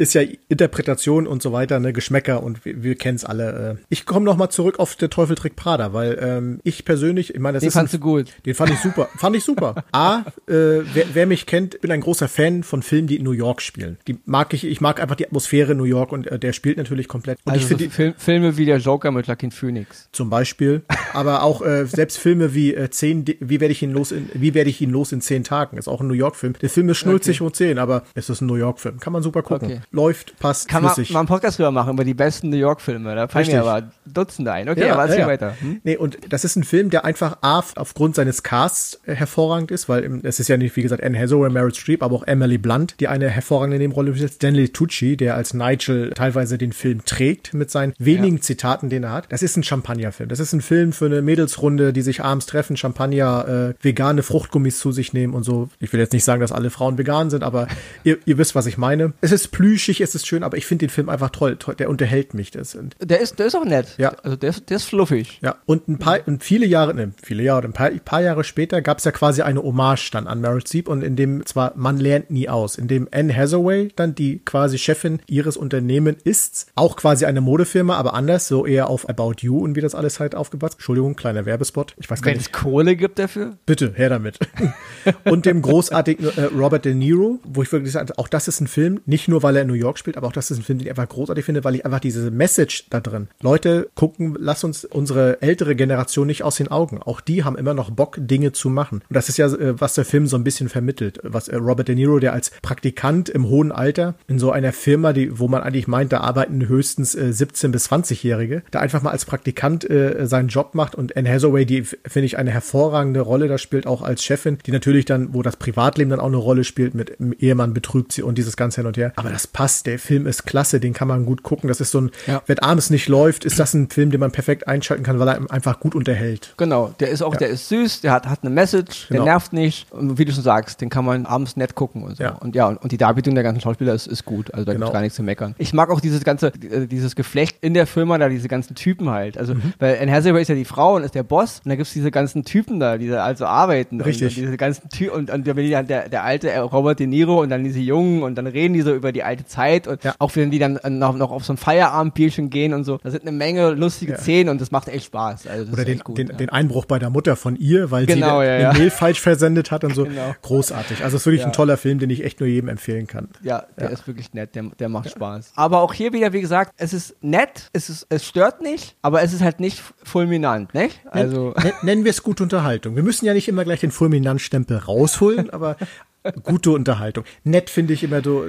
S1: Ist ja Interpretation und so weiter, ne, Geschmäcker und wir, wir kennen es alle. Äh. Ich komme noch mal zurück auf der Teufel trägt Prada, weil ähm, ich persönlich, ich meine, das
S2: Den
S1: ist ein
S2: fandst du gut.
S1: Den fand ich super. Fand ich super. A, äh, wer, wer mich kennt, bin ein großer Fan von Filmen, die in New York spielen. Die mag ich, ich mag einfach die Atmosphäre in New York und äh, der spielt natürlich komplett. Und
S2: Also
S1: ich
S2: so
S1: finde die
S2: Film, Filme wie der Joker mit Joaquin Phoenix.
S1: zum Beispiel, aber auch äh, selbst Filme wie äh, zehn, wie werde ich ihn los in, wie werde ich ihn los in zehn Tagen, ist auch ein New York Film. Der Film ist schnulzig und zehn, aber es ist ein New York Film. Kann man super gucken.
S2: Okay.
S1: Läuft, passt,
S2: Kann man
S1: flüssig.
S2: mal einen Podcast drüber machen, über die besten New York-Filme. Da fallen mir aber Dutzende ein. Okay,
S1: Ja,
S2: aber erzähl
S1: ja, ja.
S2: weiter. Hm?
S1: Nee, und das ist ein Film, der einfach A, aufgrund seines Casts äh, hervorragend ist, weil es ist ja nicht, wie gesagt, Anne Hathaway, Meryl Streep, aber auch Emily Blunt, die eine hervorragende Nebenrolle besetzt. Stanley Tucci, der als Nigel teilweise den Film trägt mit seinen wenigen Zitaten, den er hat. Das ist ein Champagnerfilm. Das ist ein Film für eine Mädelsrunde, die sich abends treffen, Champagner, äh, vegane Fruchtgummis zu sich nehmen und so. Ich will jetzt nicht sagen, dass alle Frauen vegan sind, aber ihr, ihr wisst, was ich meine. Es ist plüschig, es ist schön, aber ich finde den Film einfach toll. toll. Der unterhält mich. Das sind
S2: Der ist, der ist auch nett.
S1: Ja.
S2: Also der ist, der ist fluffig.
S1: ja, und ein paar, und viele Jahre, ne, viele Jahre, ein paar, ein paar Jahre später gab es ja quasi eine Hommage dann an Meryl Streep und in dem zwar man lernt nie aus, in dem Anne Hathaway dann die quasi Chefin ihres Unternehmen ist, auch quasi eine Modefirma, aber anders, so eher auf About You und wie das alles halt aufgebaut. Entschuldigung, kleiner Werbespot. Ich weiß gar
S2: Wenn
S1: nicht.
S2: es Kohle gibt dafür.
S1: Bitte, her damit. und dem großartigen äh, Robert De Niro, wo ich wirklich sage, auch das ist ein Film, nicht nur, weil er in New York spielt, aber auch das ist ein Film, den ich einfach großartig finde, weil ich einfach diese Message da drin. Leute, gucken, lass uns unsere ältere Generation nicht aus den Augen. Auch die haben immer noch Bock, Dinge zu machen. Und das ist ja, äh, was der Film so ein bisschen vermittelt. Was äh, Robert De Niro, der als Praktikant im hohen Alter in so einer Firma, die, wo man eigentlich meint, da arbeiten höchstens äh, 17- bis 20-Jährige, da einfach mal als Praktikant äh, seinen Job macht und Anne Hathaway, die finde ich eine hervorragende Rolle da spielt, auch als Chefin, die natürlich dann, wo das Privatleben dann auch eine Rolle spielt, mit Ehemann betrügt sie und dieses ganze hin und her. Aber das passt, der Film ist klasse, den kann man gut gucken. Das ist so ein,
S2: Ja.
S1: wenn abends nicht läuft, ist das ein Film, den man perfekt einschalten kann, weil er einfach gut unterhält.
S2: Genau, der ist auch, der ist süß, der hat, hat eine Message,
S1: Genau.
S2: der nervt nicht. Und wie du schon sagst, den kann man abends nett gucken und so.
S1: Ja.
S2: Und ja, und, und die Darbietung der ganzen Schauspieler ist, ist gut. Also da
S1: Genau.
S2: gibt's gar nichts zu meckern. Ich mag auch dieses ganze, äh, dieses Geflecht in der Firma da, diese ganzen Typen halt. Also,
S1: Mhm.
S2: weil Anne Hathaway ist ja die Frau und ist der Boss und da gibt's diese ganzen Typen da, die da also arbeiten.
S1: Richtig.
S2: Und, und diese ganzen Typen und, und dann der, der alte Robert De Niro und dann diese Jungen und dann reden die so über die alte Zeit und
S1: Ja.
S2: auch wenn die dann noch, noch auf so ein Feierabendbierchen gehen und so. Da sind eine Menge lustige
S1: Ja.
S2: Szenen und das macht echt Spaß. Also
S1: Oder den,
S2: gut,
S1: den,
S2: ja.
S1: den Einbruch bei der Mutter von ihr, weil
S2: Genau,
S1: sie den
S2: ja.
S1: Mail falsch versendet hat und so.
S2: Genau.
S1: Großartig. Also es ist wirklich ein toller Film, den ich echt nur jedem empfehlen kann.
S2: Ja, der ist wirklich nett, der, der macht Spaß. Aber auch hier wieder, wie gesagt, es ist nett, es, ist, es stört nicht, aber es ist halt nicht fulminant, nicht? Also,
S1: Nen- Nennen wir es gute Unterhaltung. Wir müssen ja nicht immer gleich den Fulminant-Stempel rausholen, aber gute Unterhaltung. Nett finde ich immer so,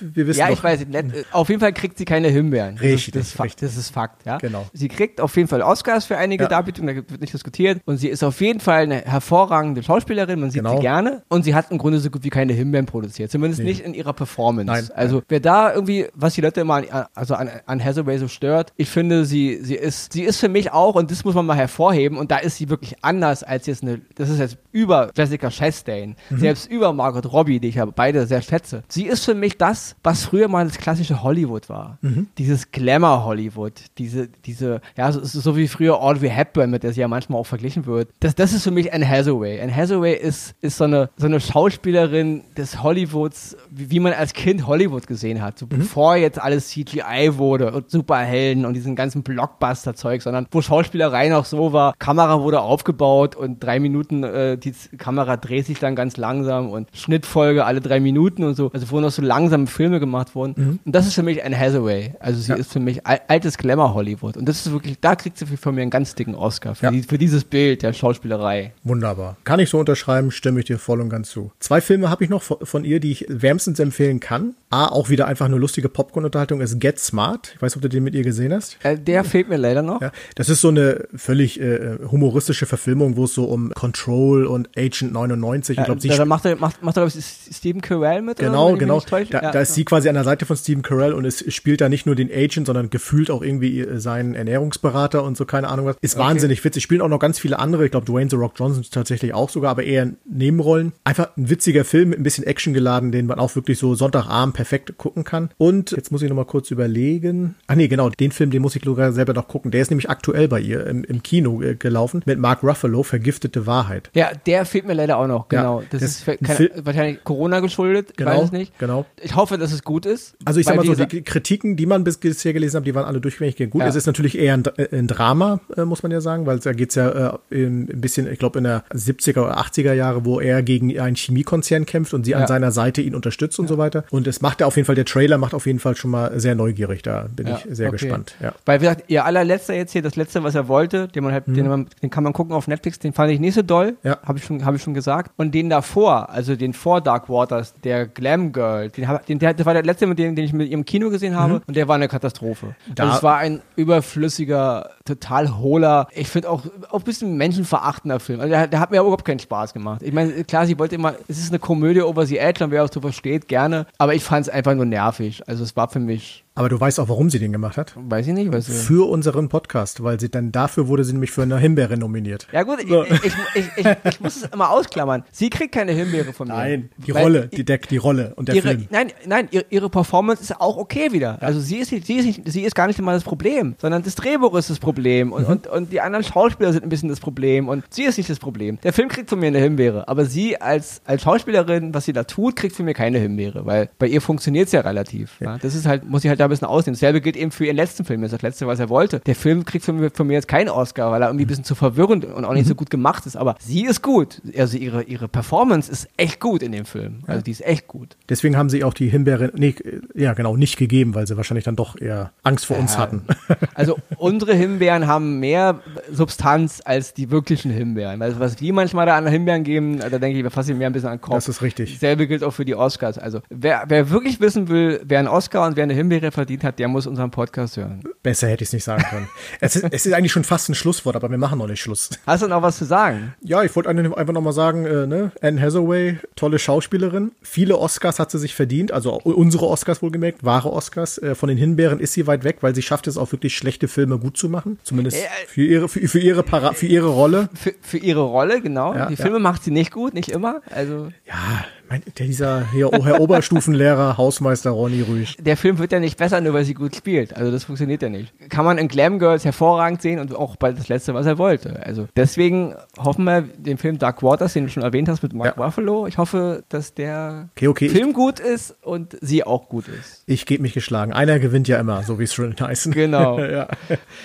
S1: wir wissen
S2: ja,
S1: doch,
S2: ich weiß nicht, nett, auf jeden Fall kriegt sie keine Himbeeren. Das
S1: Richtig,
S2: das, ist Fakt,
S1: richtig.
S2: das ist Fakt, ja.
S1: Genau.
S2: Sie kriegt auf jeden Fall Oscars für einige
S1: Ja.
S2: Darbietungen, da wird nicht diskutiert. Und sie ist auf jeden Fall eine hervorragende Schauspielerin, man sieht
S1: Genau.
S2: sie gerne. Und sie hat im Grunde so gut wie keine Himbeeren produziert, zumindest
S1: Nee.
S2: nicht in ihrer Performance.
S1: Nein,
S2: also, wer da irgendwie, was die Leute immer an, also an, an Hathaway so stört, ich finde, sie, sie ist, sie ist für mich auch, und das muss man mal hervorheben, und da ist sie wirklich anders als jetzt eine, das ist jetzt über Jessica Chastain,
S1: Mhm.
S2: selbst über Margot Robbie, die ich ja beide sehr schätze. Sie ist für mich das, was früher mal das klassische Hollywood war.
S1: Mhm.
S2: Dieses Glamour-Hollywood. Diese, diese, ja, so, so wie früher Audrey Hepburn, mit der sie ja manchmal auch verglichen wird. Das, das ist für mich Anne Hathaway. Anne Hathaway ist, ist so eine, so eine Schauspielerin des Hollywoods, wie, wie man als Kind Hollywood gesehen hat. So bevor jetzt alles CGI wurde und Superhelden und diesen ganzen Blockbuster-Zeug, sondern wo Schauspielerei noch so war, Kamera wurde aufgebaut und drei Minuten, äh, die Kamera dreht sich dann ganz langsam und Schnittfolge alle drei Minuten und so. Also wo noch so langsame Filme gemacht wurden. Und das ist für mich Anne Hathaway. Also sie
S1: Ja.
S2: ist für mich al altes Glamour-Hollywood. Und das ist wirklich, da kriegt sie von mir einen ganz dicken Oscar für,
S1: Ja.
S2: die, für dieses Bild der Schauspielerei.
S1: Wunderbar. Kann ich so unterschreiben, stimme ich dir voll und ganz zu. Zwei Filme habe ich noch von ihr, die ich wärmstens empfehlen kann. A, auch wieder einfach eine lustige Popcorn-Unterhaltung, ist Get Smart. Ich weiß nicht, ob du den mit ihr gesehen hast.
S2: Äh, der fehlt mir leider noch.
S1: Ja, das ist so eine völlig äh, humoristische Verfilmung, wo es so um Control und Agent 99, ich glaube, sie
S2: macht macht, macht er, glaub ich, Steven Carell mit? oder
S1: Genau,
S2: mich
S1: genau.
S2: täusche?
S1: Da,
S2: Ja.
S1: da ist sie quasi an der Seite von Stephen Carell und es spielt da nicht nur den Agent, sondern gefühlt auch irgendwie äh, seinen Ernährungsberater und so, keine Ahnung was. Ist wahnsinnig witzig. Spielen auch noch ganz viele andere. Ich glaube, Dwayne The Rock Johnson tatsächlich auch sogar, aber eher Nebenrollen. Einfach ein witziger Film mit ein bisschen Action geladen, den man auch wirklich so Sonntagabend perfekt gucken kann. Und jetzt muss ich noch mal kurz überlegen. Ah nee, genau, den Film, den muss ich sogar selber noch gucken. Der ist nämlich aktuell bei ihr im, im Kino äh, gelaufen mit Mark Ruffalo, Vergiftete Wahrheit.
S2: Ja, der fehlt mir leider auch noch, genau. das,
S1: das
S2: ist
S1: ist ein Fil-
S2: wahrscheinlich Corona geschuldet, ich
S1: Genau,
S2: weiß es nicht.
S1: genau.
S2: Ich hoffe, dass es gut ist.
S1: Also ich sag mal so, die Kritiken, die man bis bisher gelesen hat, die waren alle durchgängig gut.
S2: Ja.
S1: Es ist natürlich eher ein, äh, ein Drama, äh, muss man ja sagen, weil da geht's ja äh, in, ein bisschen, ich glaube, in der 70er oder 80er Jahre, wo er gegen einen Chemiekonzern kämpft und sie
S2: Ja.
S1: an seiner Seite ihn unterstützt und so weiter. Und es macht ja auf jeden Fall, der Trailer macht auf jeden Fall schon mal sehr neugierig. Da bin ich sehr
S2: okay.
S1: gespannt.
S2: Weil, wie gesagt, ihr allerletzter jetzt hier, das letzte, was er wollte, den man halt, den, man, den kann man gucken auf Netflix, den fand ich nicht so doll,
S1: Mhm. Ja.
S2: habe ich, schon- hab ich schon gesagt. Und den davor, also den vor Dark Waters, der Glam Girl, den, den der, das war der letzte, mit dem, den ich mit ihrem Kino gesehen habe, und der war eine Katastrophe.
S1: Mhm. Da-
S2: also es war ein überflüssiger, total hohler, ich finde auch, auch ein bisschen menschenverachtender Film. Also der, der hat mir überhaupt keinen Spaß gemacht. Ich meine, klar, sie wollte immer, es ist eine Komödie over the edge, und wer auch so versteht, gerne, aber ich fand es einfach nur nervig. Also es war für mich,
S1: Aber du weißt auch, warum sie den gemacht hat?
S2: weiß ich nicht, was
S1: Für unseren Podcast, weil sie dann dafür wurde sie nämlich für eine Himbeere nominiert.
S2: Ja gut, ich, ich, ich, ich, ich muss es immer ausklammern. Sie kriegt keine Himbeere von mir.
S1: die
S2: Weil
S1: Rolle, die Deck, die Rolle und der
S2: ihre,
S1: Film.
S2: Nein, nein, ihre, Performance ist auch okay wieder. Also sie ist, sie, ist nicht, sie ist gar nicht mal das Problem, sondern das Drehbuch ist das Problem
S1: Mhm.
S2: und, und, und die anderen Schauspieler sind ein bisschen das Problem und sie ist nicht das Problem. Der Film kriegt von mir eine Himbeere, aber sie als, als Schauspielerin, was sie da tut, kriegt von mir keine Himbeere, weil bei ihr funktioniert es ja relativ. Ja. Das ist halt, muss ich halt da ein bisschen ausnehmen. Dasselbe gilt eben für ihren letzten Film, das ist das letzte, was er wollte. Der Film kriegt von mir, von mir jetzt keinen Oscar, weil er irgendwie ein bisschen zu verwirrend und auch nicht so gut gemacht ist, aber sie ist gut. Also ihre, ihre Performance ist echt gut in dem Film. Also die ist echt gut.
S1: Deswegen haben sie auch die Himbeere, nee, ja genau, nicht gegeben, weil sie wahrscheinlich dann doch eher Angst vor uns
S2: Ja.
S1: hatten.
S2: Also unsere Himbeeren haben mehr Substanz als die wirklichen Himbeeren. Also was wir manchmal da an Himbeeren geben, da denke ich, wir fassen mehr ein bisschen an den Kopf.
S1: Das ist richtig.
S2: Dasselbe gilt auch für die Oscars. Also wer, wer wirklich wissen will, wer einen Oscar und wer eine Himbeere verdient hat, der muss unseren Podcast hören.
S1: Besser hätte ich es nicht sagen können. es, ist, es ist eigentlich schon fast ein Schlusswort, aber wir machen noch nicht Schluss.
S2: Hast du noch was zu sagen?
S1: Ja, ich wollte einfach nochmal sagen, äh, ne? Anne Hathaway, tolle Schauspielerin. Viele Oscars hat sie sich verdient, also unsere Oscars wohlgemerkt, wahre Oscars. Äh, von den Himbeeren ist sie weit weg, weil sie schafft es auch wirklich schlechte Filme gut zu machen. Zumindest
S2: Äh,
S1: für ihre, für, für ihre Para für ihre Rolle.
S2: Für, für ihre Rolle, genau.
S1: Ja,
S2: die
S1: ja.
S2: Filme macht sie nicht gut, nicht immer. Also
S1: Ja, mein, der, dieser hier, oh, Herr Oberstufenlehrer, Hausmeister Ronny Rüsch.
S2: der Film wird ja nicht besser, nur weil sie gut spielt. Also das funktioniert ja nicht. Kann man in Glam Girls hervorragend sehen und auch bald das Letzte, was er wollte. Also deswegen hoffen wir den Film Dark Waters, den du schon erwähnt hast mit Mark
S1: Ja.
S2: Ruffalo. Ich hoffe, dass der
S1: Okay, okay, ich,
S2: Film gut ist und sie auch gut ist.
S1: ich gebe mich geschlagen. Einer gewinnt ja immer, so wie es schon heißen.
S2: Genau.
S1: ja.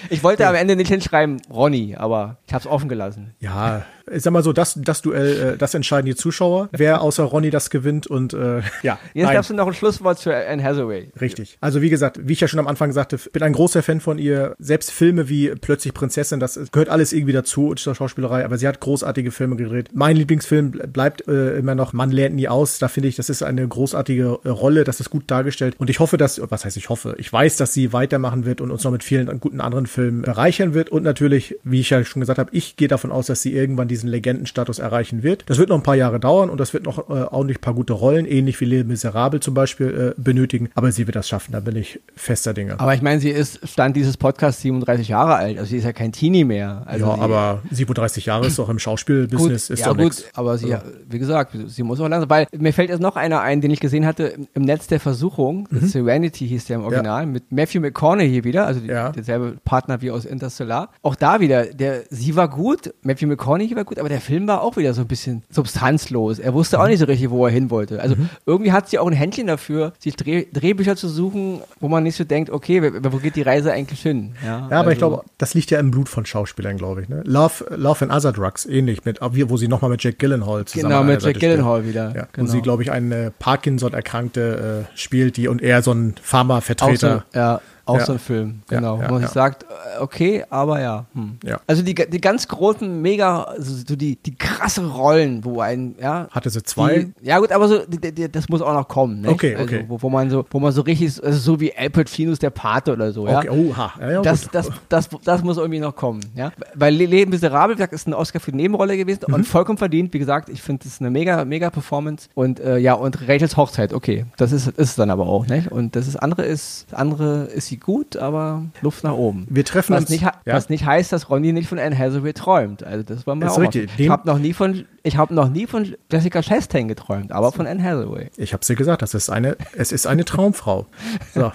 S2: Ich wollte am Ende nicht hinschreiben Ronny, aber ich habe es offen gelassen.
S1: Ja, ich sag mal so, das, das Duell, äh, das entscheiden die Zuschauer, wer außer Ronny das gewinnt und äh, ja.
S2: Jetzt
S1: nein.
S2: darfst du noch ein Schlusswort für Anne Hathaway.
S1: Richtig. Also wie gesagt, wie ich ja schon am Anfang sagte, bin ein großer Fan von ihr. Selbst Filme wie Plötzlich Prinzessin, das gehört alles irgendwie dazu zur Schauspielerei, aber sie hat großartige Filme gedreht. Mein Lieblingsfilm ble- bleibt äh, immer noch Man lernt nie aus. Da finde ich, das ist eine großartige äh, Rolle, das ist gut dargestellt. Und ich hoffe, dass, was heißt ich hoffe, ich weiß, dass sie weitermachen wird und uns noch mit vielen guten anderen Filmen bereichern wird. Und natürlich, wie ich ja schon gesagt habe, ich gehe davon aus, dass sie irgendwann diesen Legendenstatus erreichen wird. Das wird noch ein paar Jahre dauern und das wird noch äh, nicht ein paar gute Rollen, ähnlich wie Les Miserables zum Beispiel, äh, benötigen. Aber sie wird das schaffen, da bin ich fester Dinge.
S2: Aber ich meine, sie ist, stand dieses Podcast 37 Jahre alt, also sie ist ja kein Teenie mehr. Also
S1: ja, aber 37 Jahre ist doch im Schauspielbusiness ist
S2: ja,
S1: doch
S2: gut,
S1: nix.
S2: aber sie,
S1: Also-
S2: wie gesagt, sie muss auch langsam, weil mir fällt jetzt noch einer ein, den ich gesehen hatte im- Netz der Versuchung, Serenity hieß der im Original, mit Matthew McConaughey wieder, also die,
S1: Ja.
S2: derselbe Partner wie aus Interstellar. Auch da wieder, der, sie war gut, Matthew McConaughey war gut, aber der Film war auch wieder so ein bisschen substanzlos. Er wusste auch nicht so richtig, wo er hin wollte. Also irgendwie hat sie auch ein Händchen dafür, sich Dreh, Drehbücher zu suchen, wo man nicht so denkt, okay, wo- geht die Reise eigentlich hin? Ja,
S1: Ja, aber ich
S2: also-
S1: glaube, das liegt ja im Blut von Schauspielern, glaube ich. Ne? Love, Love and Other Drugs, ähnlich, mit, wo sie nochmal mit Jack Gyllenhaal zusammen
S2: Genau, mit Jack Gyllenhaal wieder.
S1: Ja,
S2: genau.
S1: Wo sie, glaube ich, eine Parkinson-Erkrankte äh, spielt, die und er so ein
S2: auch so,
S1: Pharma-Vertreter.
S2: ja, auch
S1: Ja.
S2: so ein Film,
S1: Ja,
S2: genau.
S1: ja,
S2: wo man
S1: ja.
S2: sich sagt, äh, okay, aber ja. Hm.
S1: Ja.
S2: Also die, die ganz großen, mega, also so die, die krasse Rollen, wo ein, ja.
S1: Hatte sie zwei?
S2: Die, ja gut, aber so, die, die, das muss auch noch kommen, ne?
S1: Okay,
S2: also,
S1: okay.
S2: Wo, wo man so, wo man so richtig, also so wie Al Pacinos der Pate oder so, ja.
S1: Okay, oha. Ja, ja,
S2: Das,
S1: gut.
S2: das, das, das muss irgendwie noch kommen, ja. Weil Le Leben Miserabel, wie gesagt, ist ein Oscar für die Nebenrolle gewesen
S1: Mhm.
S2: und vollkommen verdient. Wie gesagt, ich finde, das ist eine mega, mega Performance. Und äh, ja, und Rachels Hochzeit, okay. Das ist, ist es dann aber auch, nicht? Und das ist andere ist, das andere ist sie gut, aber Luft nach oben.
S1: Wir treffen
S2: was
S1: uns-
S2: Nicht,
S1: ja.
S2: Was nicht heißt, dass Ronny nicht von Anne Hathaway träumt. Also das war mal
S1: Ist
S2: auch
S1: richtig.
S2: Ich habe noch nie von, ich habe noch nie von Jessica Chastain geträumt, aber von Anne Hathaway.
S1: Ich habe dir gesagt, das ist eine, es ist eine Traumfrau. So.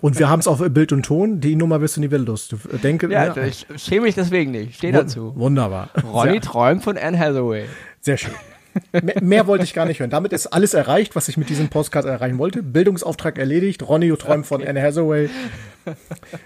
S1: Und wir haben es auf Bild und Ton. Die Nummer bist du nie los. Du denke,
S2: Ja, ich schäme mich deswegen nicht. Steh dazu.
S1: Wunderbar.
S2: Ronny
S1: Sehr,
S2: träumt von Anne Hathaway.
S1: sehr schön. Mehr, mehr wollte ich gar nicht hören. Damit ist alles erreicht, was ich mit diesem Podcast erreichen wollte. Bildungsauftrag erledigt. Ronny träumt von Anne Hathaway.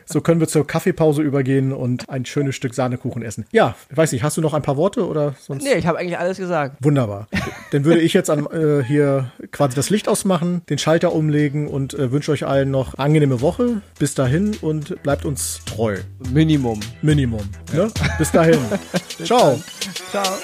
S1: So können wir zur Kaffeepause übergehen und ein schönes Stück Sahnekuchen essen. Ja, ich weiß nicht, hast du noch ein paar Worte oder sonst?
S2: Nee, ich habe eigentlich alles gesagt.
S1: Wunderbar. Dann würde ich jetzt an, äh, hier quasi das Licht ausmachen, den Schalter umlegen und äh, wünsche euch allen noch angenehme Woche. Bis dahin und bleibt uns treu.
S2: Minimum.
S1: Minimum. Ne? Bis dahin. Ciao.
S2: Ciao.